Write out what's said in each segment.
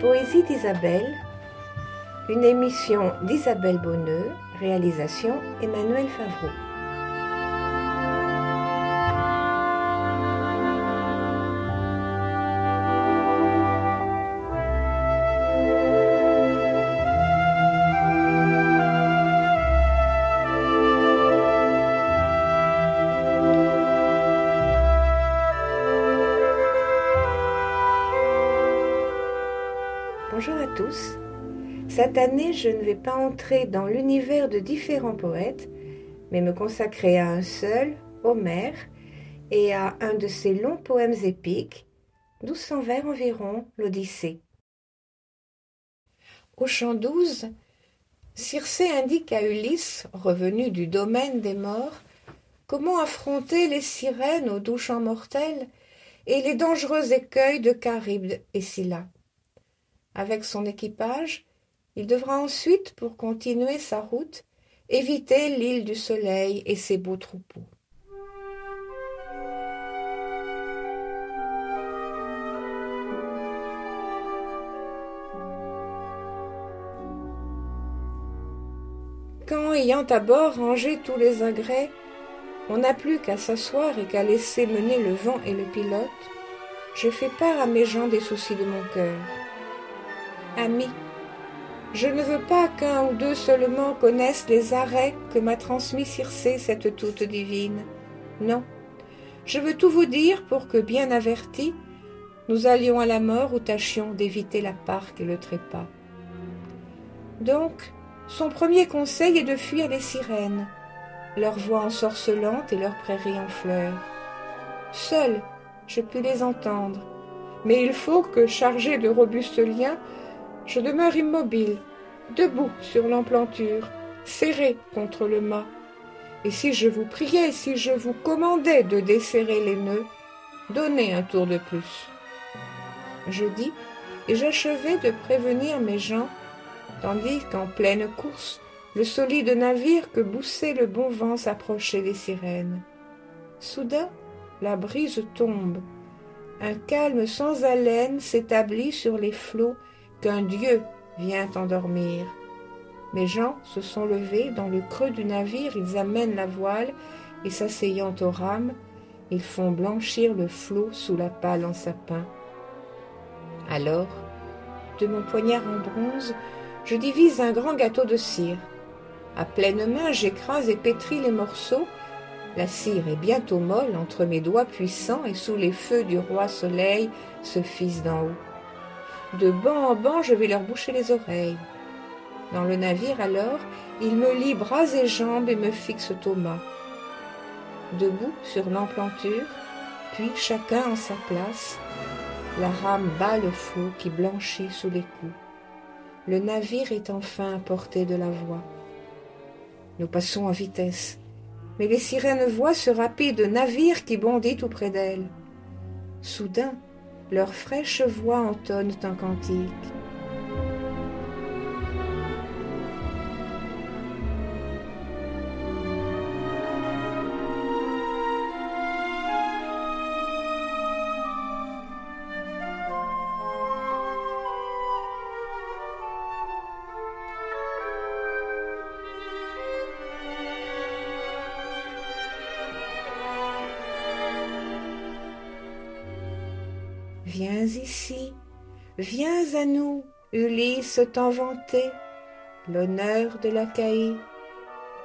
Poésie d'Isabelle, une émission d'Isabelle Bonneux, réalisation Emmanuel Favreau. Cette année, je ne vais pas entrer dans l'univers de différents poètes, mais me consacrer à un seul, Homère, et à un de ses longs poèmes épiques, 1200 vers environ, l'Odyssée. Au chant 12, Circé indique à Ulysse, revenu du domaine des morts, comment affronter les sirènes aux doux chants mortels et les dangereux écueils de Charybde et Scylla. Avec son équipage, il devra ensuite, pour continuer sa route, éviter l'île du Soleil et ses beaux troupeaux. Quand, ayant à bord rangé tous les agrès, on n'a plus qu'à s'asseoir et qu'à laisser mener le vent et le pilote, je fais part à mes gens des soucis de mon cœur. Amis, je ne veux pas qu'un ou deux seulement connaissent les arrêts que m'a transmis Circé, cette toute divine. Non, je veux tout vous dire pour que, bien avertis, nous allions à la mort ou tâchions d'éviter la parque et le trépas. Donc, son premier conseil est de fuir les sirènes, leur voix ensorcelante et leurs prairies en fleurs. Seul, je puis les entendre, mais il faut que, chargé de robustes liens, je demeure immobile, debout sur l'emplanture, serré contre le mât. Et si je vous priais, si je vous commandais de desserrer les nœuds, donnez un tour de plus. Je dis, et j'achevais de prévenir mes gens, tandis qu'en pleine course, le solide navire que boussait le bon vent s'approchait des sirènes. Soudain, la brise tombe. Un calme sans haleine s'établit sur les flots qu'un Dieu vient endormir. Mes gens se sont levés, dans le creux du navire ils amènent la voile, et s'asseyant aux rames, ils font blanchir le flot sous la pâle en sapin. Alors, de mon poignard en bronze, je divise un grand gâteau de cire. À pleine main, j'écrase et pétris les morceaux. La cire est bientôt molle entre mes doigts puissants, et sous les feux du roi soleil se fise d'en haut. De banc en banc, je vais leur boucher les oreilles. Dans le navire, alors, ils me lient bras et jambes et me fixent au mât. Debout sur l'emplanture, puis chacun en sa place, la rame bat le flot qui blanchit sous les coups. Le navire est enfin à portée de la voie. Nous passons en vitesse, mais les sirènes voient ce rapide navire qui bondit tout près d'elles. Soudain, leurs fraîches voix entonnent un cantique. Ici, viens à nous, Ulysse tant vanté, l'honneur de l'Achaïe.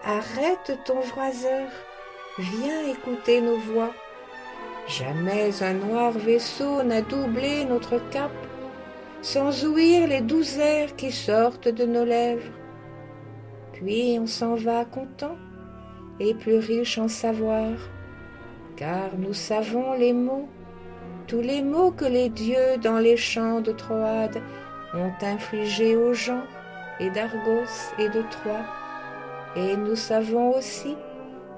Arrête ton vroiseur, viens écouter nos voix. Jamais un noir vaisseau n'a doublé notre cap, sans ouïr les doux airs qui sortent de nos lèvres. Puis on s'en va content et plus riche en savoir, car nous savons les mots tous les maux que les dieux dans les champs de Troade ont infligés aux gens et d'Argos et de Troie. Et nous savons aussi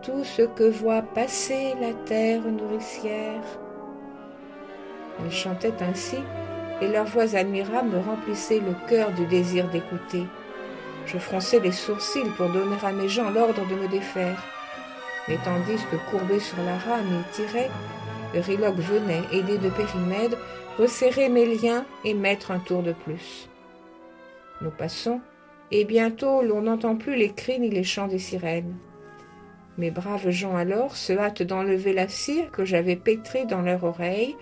tout ce que voit passer la terre nourricière. Ils chantaient ainsi, et leurs voix admirables me remplissaient le cœur du désir d'écouter. Je fronçais les sourcils pour donner à mes gens l'ordre de me défaire. Mais tandis que courbé sur la rame, ils tiraient, Euryloque venait, aidé de Périmède, resserrer mes liens et mettre un tour de plus. Nous passons, et bientôt l'on n'entend plus les cris ni les chants des sirènes. Mes braves gens alors se hâtent d'enlever la cire que j'avais pétrée dans leur oreille,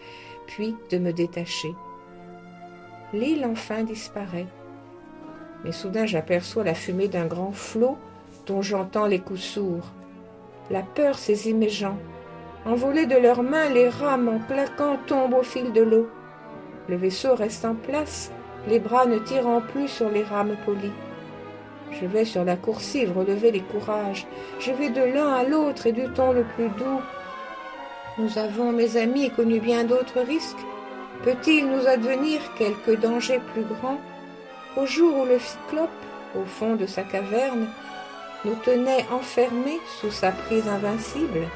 puis de me détacher. L'île enfin disparaît. Mais soudain j'aperçois la fumée d'un grand flot dont j'entends les coups sourds. La peur saisit mes gens. Envolés de leurs mains, les rames en claquant tombent au fil de l'eau. Le vaisseau reste en place, les bras ne tirant plus sur les rames polies. Je vais sur la coursive relever les courages. Je vais de l'un à l'autre et du ton le plus doux. Nous avons, mes amis, connu bien d'autres risques. Peut-il nous advenir quelque danger plus grand? Au jour où le cyclope, au fond de sa caverne, nous tenait enfermés sous sa prise invincible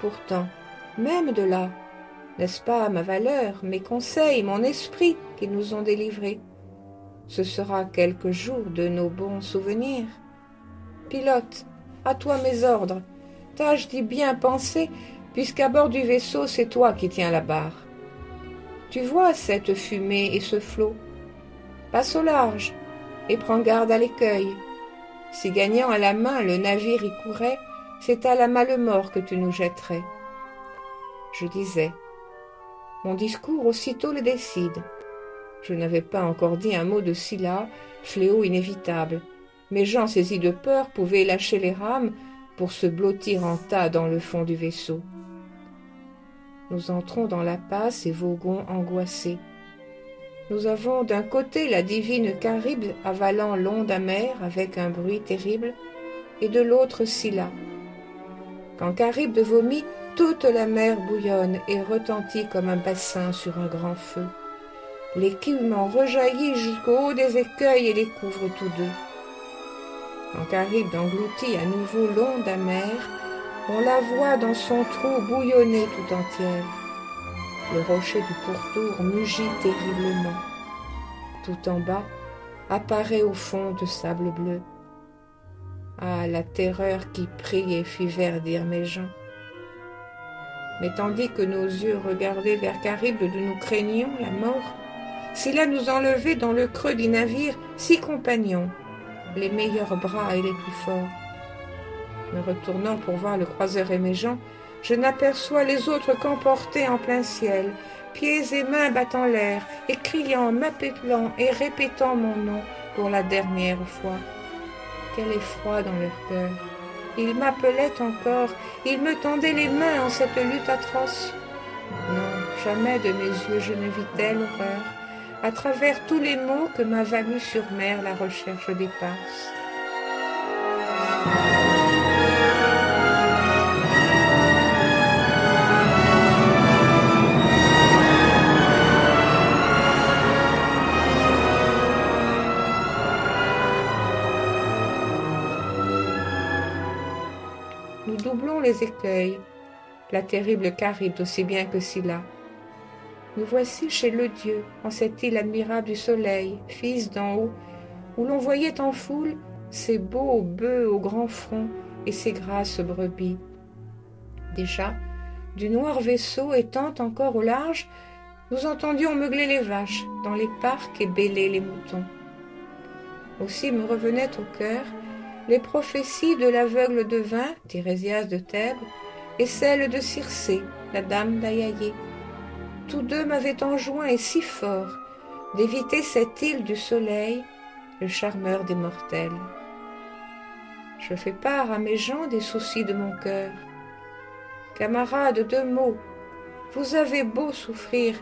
Pourtant, même de là, n'est-ce pas ma valeur, mes conseils, mon esprit qui nous ont délivrés? Ce sera quelques jours de nos bons souvenirs. Pilote, à toi mes ordres. Tâche d'y bien penser, puisqu'à bord du vaisseau, c'est toi qui tiens la barre. Tu vois cette fumée et ce flot? Passe au large et prends garde à l'écueil. Si gagnant à la main le navire y courait, c'est à la malemort que tu nous jetterais. Je disais. Mon discours aussitôt le décide. Je n'avais pas encore dit un mot de Scylla, fléau inévitable. Mes gens saisis de peur pouvaient lâcher les rames pour se blottir en tas dans le fond du vaisseau. Nous entrons dans la passe et voguons angoissés. Nous avons d'un côté la divine Caribe avalant l'onde amère avec un bruit terrible, et de l'autre Scylla. Quand Caribe vomit, toute la mer bouillonne et retentit comme un bassin sur un grand feu. L'écume en rejaillit jusqu'au haut des écueils et les couvre tous deux. Quand Caribe engloutit à nouveau l'onde amère, on la voit dans son trou bouillonner tout entière. Le rocher du pourtour mugit terriblement. Tout en bas apparaît au fond de sable bleu. Ah, la terreur qui prie et fit verdir mes gens. Mais tandis que nos yeux regardaient vers Caribe, nous craignions la mort, Scylla nous enlevait dans le creux du navire six compagnons, les meilleurs bras et les plus forts. Me retournant pour voir le croiseur et mes gens, je n'aperçois les autres qu'emportés en plein ciel, pieds et mains battant l'air, et criant, m'appelant et répétant mon nom pour la dernière fois. Quel effroi dans leur cœur. Ils m'appelaient encore, ils me tendaient les mains en cette lutte atroce. Non, jamais de mes yeux je ne vis telle horreur à travers tous les mots que m'a valu sur mer la recherche des passes. Doublons les écueils, la terrible Charybde aussi bien que Scylla. Nous voici chez le Dieu, en cette île admirable du soleil, fils d'en haut, où l'on voyait en foule ces beaux bœufs au grand front et ces grasses brebis. Déjà, du noir vaisseau étant encore au large, nous entendions meugler les vaches dans les parcs et bêler les moutons. Aussi me revenaient au cœur les prophéties de l'aveugle devin, Thérésias de Thèbes, et celles de Circé, la dame d'Ayaïe tous deux m'avaient enjoint et si fort d'éviter cette île du soleil, le charmeur des mortels. Je fais part à mes gens des soucis de mon cœur. Camarades, deux mots. Vous avez beau souffrir,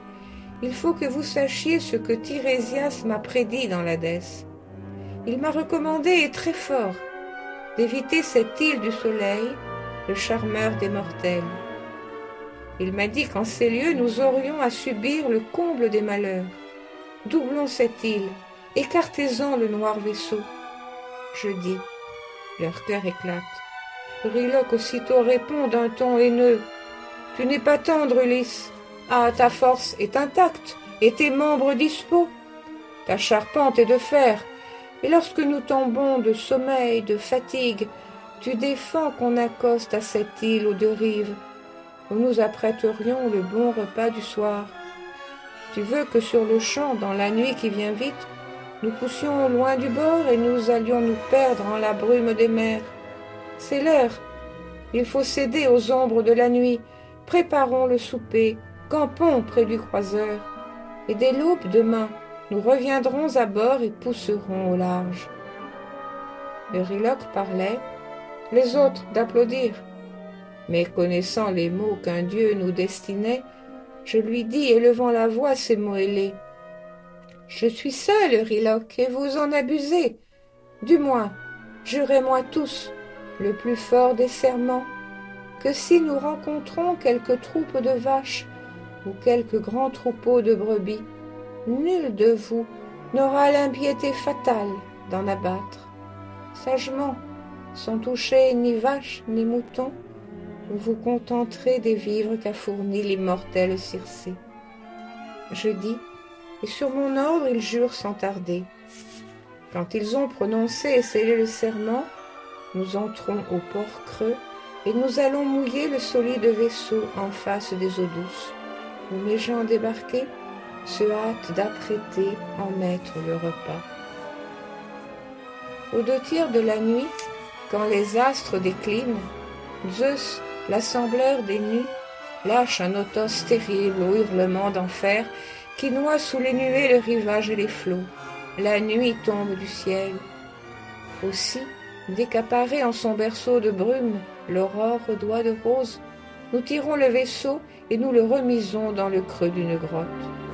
il faut que vous sachiez ce que Tirésias m'a prédit dans l'Hadès. Il m'a recommandé, et très fort, d'éviter cette île du soleil, le charmeur des mortels. Il m'a dit qu'en ces lieux nous aurions à subir le comble des malheurs. Doublons cette île, écartez-en le noir vaisseau. Je dis, leur cœur éclate. Riloc aussitôt répond d'un ton haineux. Tu n'es pas tendre, Ulysse. Ah, ta force est intacte, et tes membres dispos. Ta charpente est de fer, et lorsque nous tombons de sommeil, de fatigue, tu défends qu'on accoste à cette île aux deux rives où nous apprêterions le bon repas du soir. Tu veux que sur le champ, dans la nuit qui vient vite, nous poussions loin du bord et nous allions nous perdre en la brume des mers. C'est l'heure. Il faut céder aux ombres de la nuit. Préparons le souper, campons près du croiseur, et dès l'aube demain, nous reviendrons à bord et pousserons au large. Euryloque parlait, les autres d'applaudir. Mais connaissant les mots qu'un dieu nous destinait, je lui dis, élevant la voix, ces mots ailés. Je suis seul, Euryloque, et vous en abusez. Du moins, jurez-moi tous, le plus fort des serments, que si nous rencontrons quelques troupes de vaches ou quelques grands troupeaux de brebis, nul de vous n'aura l'impiété fatale d'en abattre. Sagement, sans toucher ni vaches ni moutons, vous vous contenterez des vivres qu'a fournis l'immortelle Circé. Je dis, et sur mon ordre ils jurent sans tarder. Quand ils ont prononcé et scellé le serment, nous entrons au port creux et nous allons mouiller le solide vaisseau en face des eaux douces, où mes gens débarqués se hâtent d'apprêter en maître le repas. Aux deux tiers de la nuit, quand les astres déclinent, Zeus, l'assembleur des nues, lâche un otos terrible au hurlement d'enfer qui noie sous les nuées le rivage et les flots. La nuit tombe du ciel. Aussi, décaparé en son berceau de brume, l'aurore aux doigts de rose, nous tirons le vaisseau et nous le remisons dans le creux d'une grotte.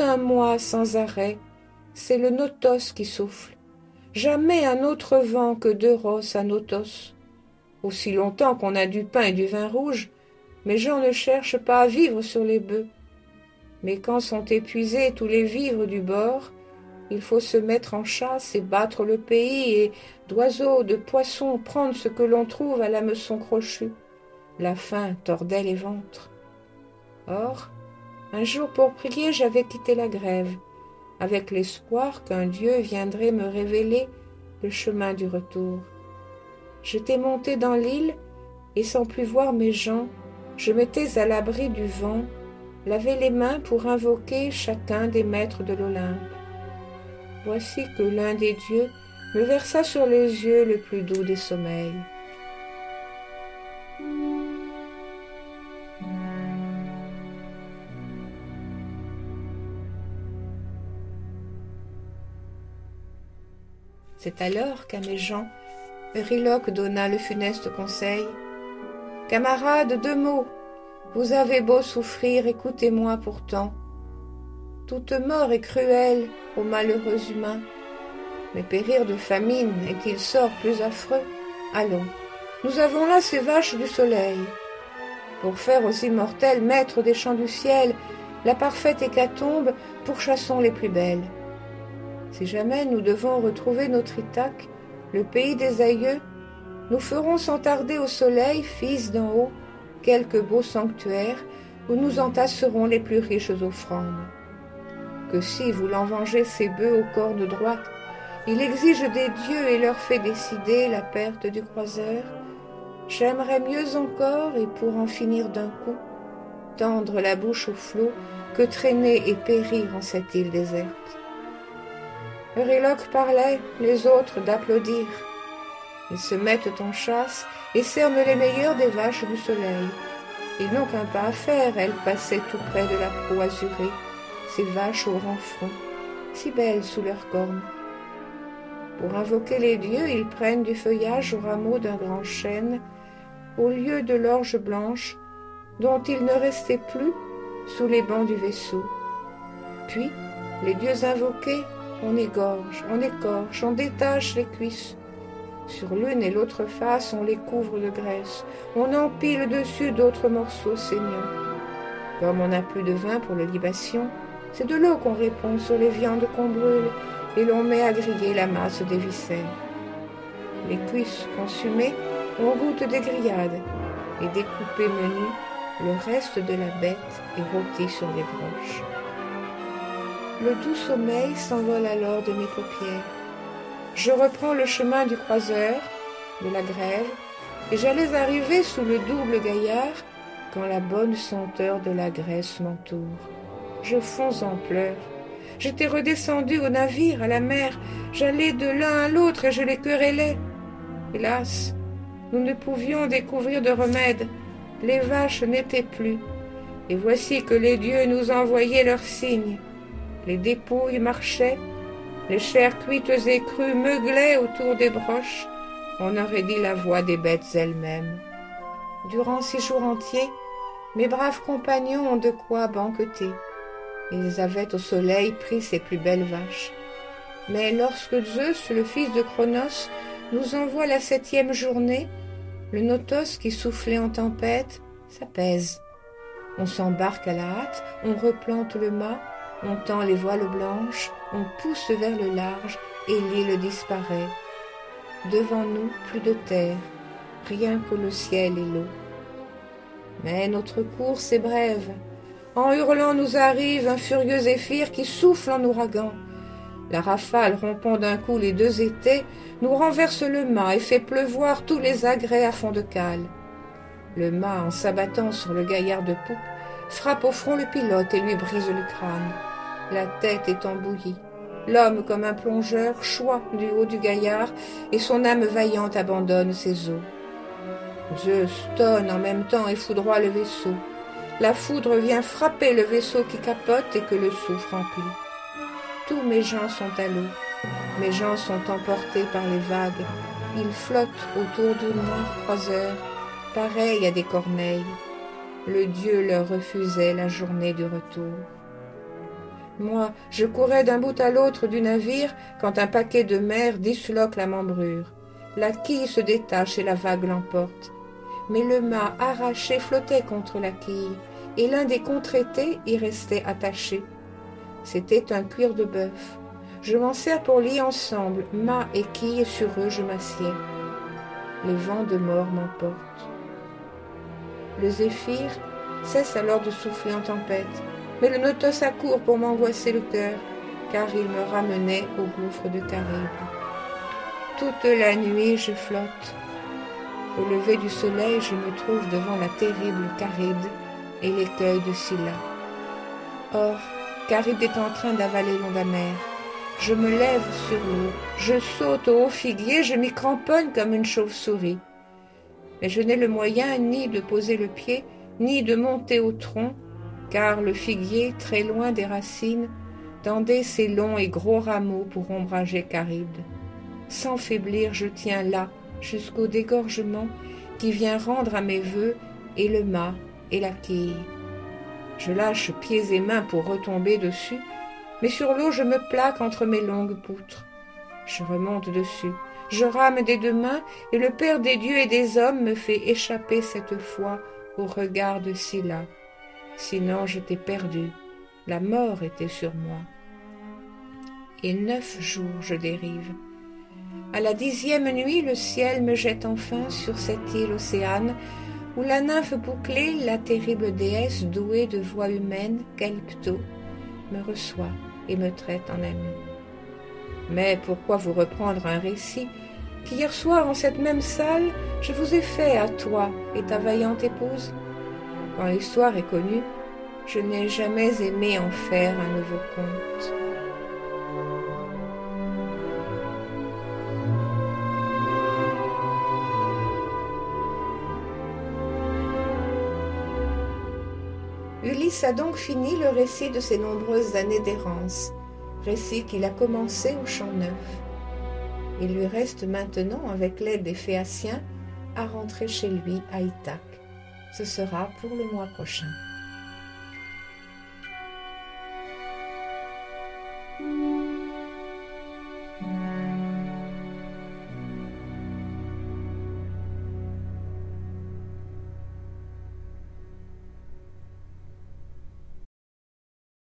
Un mois sans arrêt, c'est le notos qui souffle. Jamais un autre vent que d'Euros à notos. Aussi longtemps qu'on a du pain et du vin rouge, mes gens ne cherchent pas à vivre sur les bœufs. Mais quand sont épuisés tous les vivres du bord, il faut se mettre en chasse et battre le pays, et d'oiseaux, de poissons, prendre ce que l'on trouve à l'hameçon crochu. La faim tordait les ventres. Or, un jour pour prier, j'avais quitté la grève, avec l'espoir qu'un Dieu viendrait me révéler le chemin du retour. J'étais monté dans l'île, et sans plus voir mes gens, je m'étais à l'abri du vent, lavais les mains pour invoquer chacun des maîtres de l'Olympe. Voici que l'un des dieux me versa sur les yeux le plus doux des sommeils. C'est alors qu'à mes gens, Euryloque donna le funeste conseil. Camarades, deux mots. Vous avez beau souffrir, écoutez-moi pourtant. Toute mort est cruelle aux malheureux humains. Mais périr de famine est-il sort plus affreux Allons, nous avons là ces vaches du soleil. Pour faire aux immortels maîtres des champs du ciel la parfaite hécatombe, pourchassons les plus belles. Si jamais nous devons retrouver notre Ithaque, le pays des aïeux, nous ferons sans tarder au soleil, fils d'en haut, quelques beaux sanctuaires où nous entasserons les plus riches offrandes. Que si, voulant venger ces bœufs aux cornes droites, il exige des dieux et leur fait décider la perte du croiseur, j'aimerais mieux encore, et pour en finir d'un coup, tendre la bouche au flot que traîner et périr en cette île déserte. Euryloque parlait, les autres d'applaudir. Ils se mettent en chasse et cernent les meilleures des vaches du soleil. Ils n'ont qu'un pas à faire, elles passaient tout près de la proue azurée, ces vaches au grand front, si belles sous leurs cornes. Pour invoquer les dieux, ils prennent du feuillage au rameau d'un grand chêne, au lieu de l'orge blanche, dont il ne restait plus sous les bancs du vaisseau. Puis, les dieux invoqués, on égorge, on écorche, on détache les cuisses, sur l'une et l'autre face, on les couvre de graisse. On empile dessus d'autres morceaux saignants. Comme on n'a plus de vin pour les libations, c'est de l'eau qu'on répond sur les viandes qu'on brûle, et l'on met à griller la masse des viscères. Les cuisses consumées, on goûte des grillades, et découpé menu, le reste de la bête est rôti sur les broches. Le doux sommeil s'envole alors de mes paupières. Je reprends le chemin du croiseur, de la grève, et j'allais arriver sous le double gaillard quand la bonne senteur de la graisse m'entoure. Je fonds en pleurs. J'étais redescendu au navire, à la mer, j'allais de l'un à l'autre et je les querellais. Hélas, nous ne pouvions découvrir de remède, les vaches n'étaient plus, et voici que les dieux nous envoyaient leurs signes. Les dépouilles marchaient, les chairs cuites et crues meuglaient autour des broches, on aurait dit la voix des bêtes elles-mêmes. Durant six jours entiers, mes braves compagnons ont de quoi banqueter. Ils avaient au soleil pris ses plus belles vaches. Mais lorsque Zeus, le fils de Cronos, nous envoie la septième journée, le notos qui soufflait en tempête s'apaise. On s'embarque à la hâte, on replante le mât, on tend les voiles blanches, on pousse vers le large, et l'île disparaît. Devant nous, plus de terre, rien que le ciel et l'eau. Mais notre course est brève. En hurlant nous arrive un furieux zéphyr qui souffle en ouragan. La rafale rompant d'un coup les deux étés nous renverse le mât et fait pleuvoir tous les agrès à fond de cale. Le mât, en s'abattant sur le gaillard de poupe, frappe au front le pilote et lui brise le crâne. La tête est embouillie. L'homme, comme un plongeur, choit du haut du gaillard, et son âme vaillante abandonne ses eaux. Zeus tonne en même temps et foudroie le vaisseau. La foudre vient frapper le vaisseau qui capote et que le souffle remplit. Tous mes gens sont à l'eau. Mes gens sont emportés par les vagues. Ils flottent autour du noir croiseur, pareils à des corneilles. Le Dieu leur refusait la journée du retour. Moi, je courais d'un bout à l'autre du navire quand un paquet de mer disloque la membrure. La quille se détache et la vague l'emporte. Mais le mât arraché flottait contre la quille, et l'un des contraités y restait attaché. C'était un cuir de bœuf. Je m'en sers pour lier ensemble, mât et quille, et sur eux je m'assieds. Les vents de mort m'emportent. Le zéphyr cesse alors de souffler en tempête, mais le notos accourt pour m'angoisser le cœur, car il me ramenait au gouffre de Caribe. Toute la nuit je flotte. Au lever du soleil, je me trouve devant la terrible Charybde et l'écueil de Scylla. Or, Charybde est en train d'avaler l'onde amère. Je me lève sur l'eau, je saute au haut figuier, je m'y cramponne comme une chauve-souris. Mais je n'ai le moyen ni de poser le pied, ni de monter au tronc, car le figuier, très loin des racines, tendait ses longs et gros rameaux pour ombrager Charybde. Sans faiblir, je tiens là, jusqu'au dégorgement qui vient rendre à mes voeux et le mât et la quille. Je lâche pieds et mains pour retomber dessus, mais sur l'eau je me plaque entre mes longues poutres. Je remonte dessus, je rame des deux mains, et le Père des dieux et des hommes me fait échapper cette fois au regard de Scylla. Sinon j'étais perdu, la mort était sur moi. Et neuf jours je dérive. À la dixième nuit, le ciel me jette enfin sur cette île océane, où la nymphe bouclée, la terrible déesse douée de voix humaine, Calypto, me reçoit et me traite en ami. Mais pourquoi vous reprendre un récit qu'hier soir en cette même salle je vous ai fait à toi et ta vaillante épouse? Quand l'histoire est connue, je n'ai jamais aimé en faire un nouveau conte. Ulysse a donc fini le récit de ses nombreuses années d'errance, récit qu'il a commencé au Champ Neuf. Il lui reste maintenant, avec l'aide des Phéaciens, à rentrer chez lui à Ithaque. Ce sera pour le mois prochain.